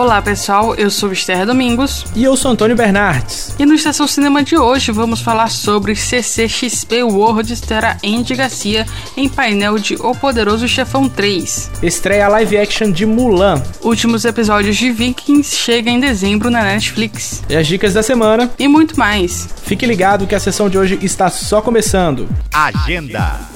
Olá pessoal, eu sou Esther Domingos. E eu sou Antônio Bernardes. E no Estação Cinema de hoje vamos falar sobre CCXP World terá Andy Garcia em painel de O Poderoso Chefão 3. Estreia live action de Mulan. Últimos episódios de Vikings chega em dezembro na Netflix. E as dicas da semana. E muito mais. Fique ligado que a sessão de hoje está só começando. Agenda.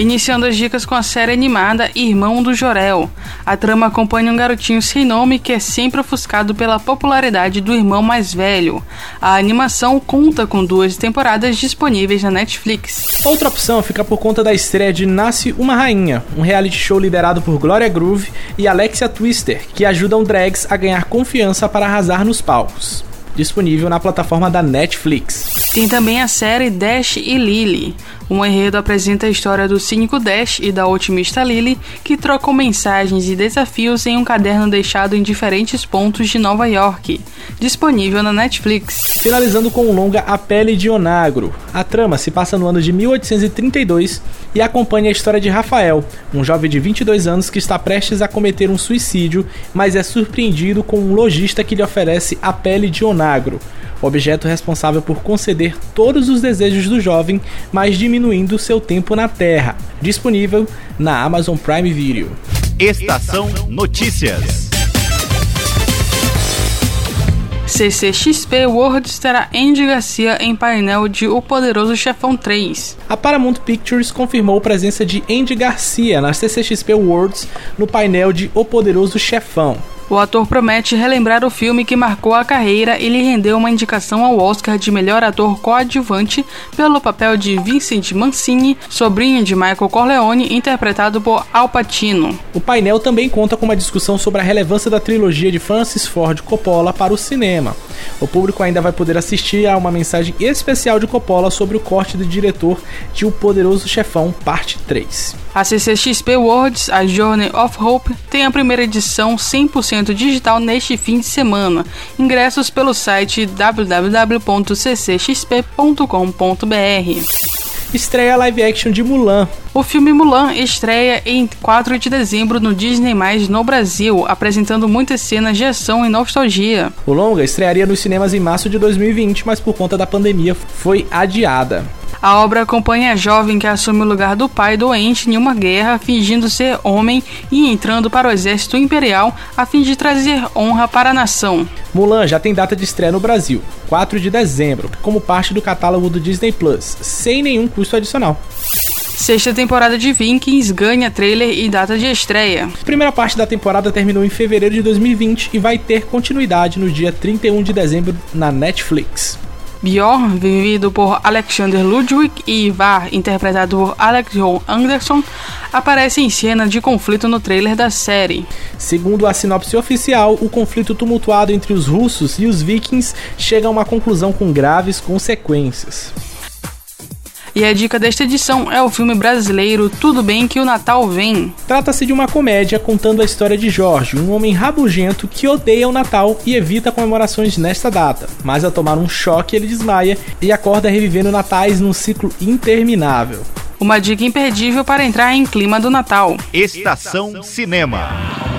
Iniciando as dicas com a série animada Irmão do Jorel. A trama acompanha um garotinho sem nome que é sempre ofuscado pela popularidade do irmão mais velho. A animação conta com duas temporadas disponíveis na Netflix. Outra opção fica por conta da estreia de Nasce uma Rainha, um reality show liderado por Gloria Groove e Alexia Twister, que ajudam drags a ganhar confiança para arrasar nos palcos disponível na plataforma da Netflix. Tem também a série Dash e Lily. Um enredo apresenta a história do cínico Dash e da otimista Lily, que trocam mensagens e desafios em um caderno deixado em diferentes pontos de Nova York, disponível na Netflix. Finalizando com o longa A Pele de Onagro. A trama se passa no ano de 1832 e acompanha a história de Rafael, um jovem de 22 anos que está prestes a cometer um suicídio, mas é surpreendido com um lojista que lhe oferece a pele de onagro objeto responsável por conceder todos os desejos do jovem, mas diminuindo seu tempo na Terra. Disponível na Amazon Prime Video. Estação Notícias. CCXP Worlds terá Andy Garcia em painel de O Poderoso Chefão 3. A Paramount Pictures confirmou a presença de Andy Garcia na CCXP Worlds no painel de O Poderoso Chefão. O ator promete relembrar o filme que marcou a carreira e lhe rendeu uma indicação ao Oscar de melhor ator coadjuvante pelo papel de Vincent Mancini, sobrinho de Michael Corleone, interpretado por Al Pacino. O painel também conta com uma discussão sobre a relevância da trilogia de Francis Ford Coppola para o cinema. O público ainda vai poder assistir a uma mensagem especial de Coppola sobre o corte do diretor de O Poderoso Chefão, parte 3. A CCXP Worlds, a Journey of Hope, tem a primeira edição 100% digital neste fim de semana. Ingressos pelo site www.ccxp.com.br estreia live action de Mulan. O filme Mulan estreia em 4 de dezembro no Disney+, no Brasil, apresentando muitas cenas de ação e nostalgia. O longa estrearia nos cinemas em março de 2020, mas por conta da pandemia foi adiada. A obra acompanha a jovem que assume o lugar do pai doente em uma guerra, fingindo ser homem e entrando para o exército imperial a fim de trazer honra para a nação. Mulan já tem data de estreia no Brasil, 4 de dezembro, como parte do catálogo do Disney Plus, sem nenhum custo adicional. Sexta temporada de Vikings ganha trailer e data de estreia. A primeira parte da temporada terminou em fevereiro de 2020 e vai ter continuidade no dia 31 de dezembro na Netflix. Bjorn, vivido por Alexander Ludwig, e Ivar, interpretado por Alex John Anderson, aparece em cena de conflito no trailer da série. Segundo a sinopse oficial, o conflito tumultuado entre os russos e os vikings chega a uma conclusão com graves consequências. E a dica desta edição é o filme brasileiro Tudo Bem Que o Natal Vem. Trata-se de uma comédia contando a história de Jorge, um homem rabugento que odeia o Natal e evita comemorações nesta data. Mas ao tomar um choque, ele desmaia e acorda revivendo natais num ciclo interminável. Uma dica imperdível para entrar em clima do Natal. Estação Cinema.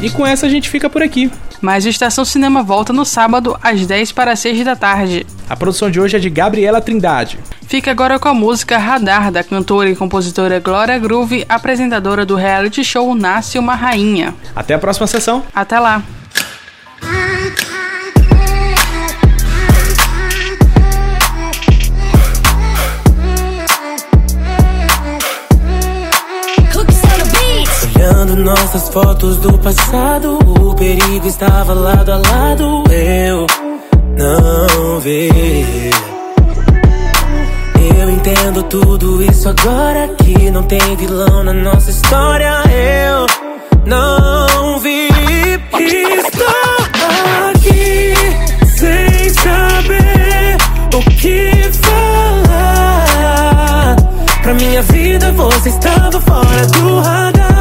E com essa a gente fica por aqui. Mas o Estação Cinema volta no sábado às 10 para 6 da tarde. A produção de hoje é de Gabriela Trindade. Fica agora com a música Radar da cantora e compositora Glória Groove, apresentadora do reality show Nasce uma Rainha. Até a próxima sessão. Até lá. nossas fotos do passado. O perigo estava lado a lado. Eu não vi. Eu entendo tudo isso agora. Que não tem vilão na nossa história. Eu não vi. Estou aqui sem saber o que falar. Pra minha vida você estava fora do radar.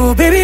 Baby,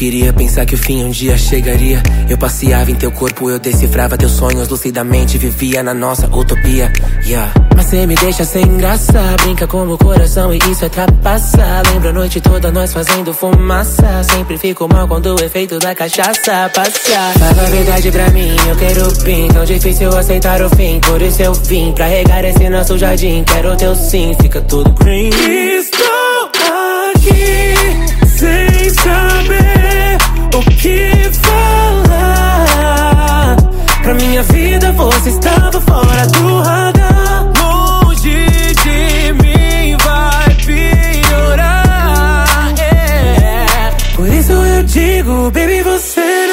queria pensar que o fim um dia chegaria. Eu passeava em teu corpo, eu decifrava teus sonhos lucidamente, vivia na nossa utopia. Yeah. Mas cê me deixa sem graça, brinca com o coração e isso é trapaça. Lembra a noite toda nós fazendo fumaça. Sempre fico mal quando o efeito da cachaça passa. Fala a verdade pra mim, eu quero pin. Tão difícil aceitar o fim, por isso eu vim pra regar esse nosso jardim. Quero teu sim, fica tudo green. Pra minha vida você estava fora do radar. Longe de mim vai piorar. Yeah. Por isso eu digo, baby, você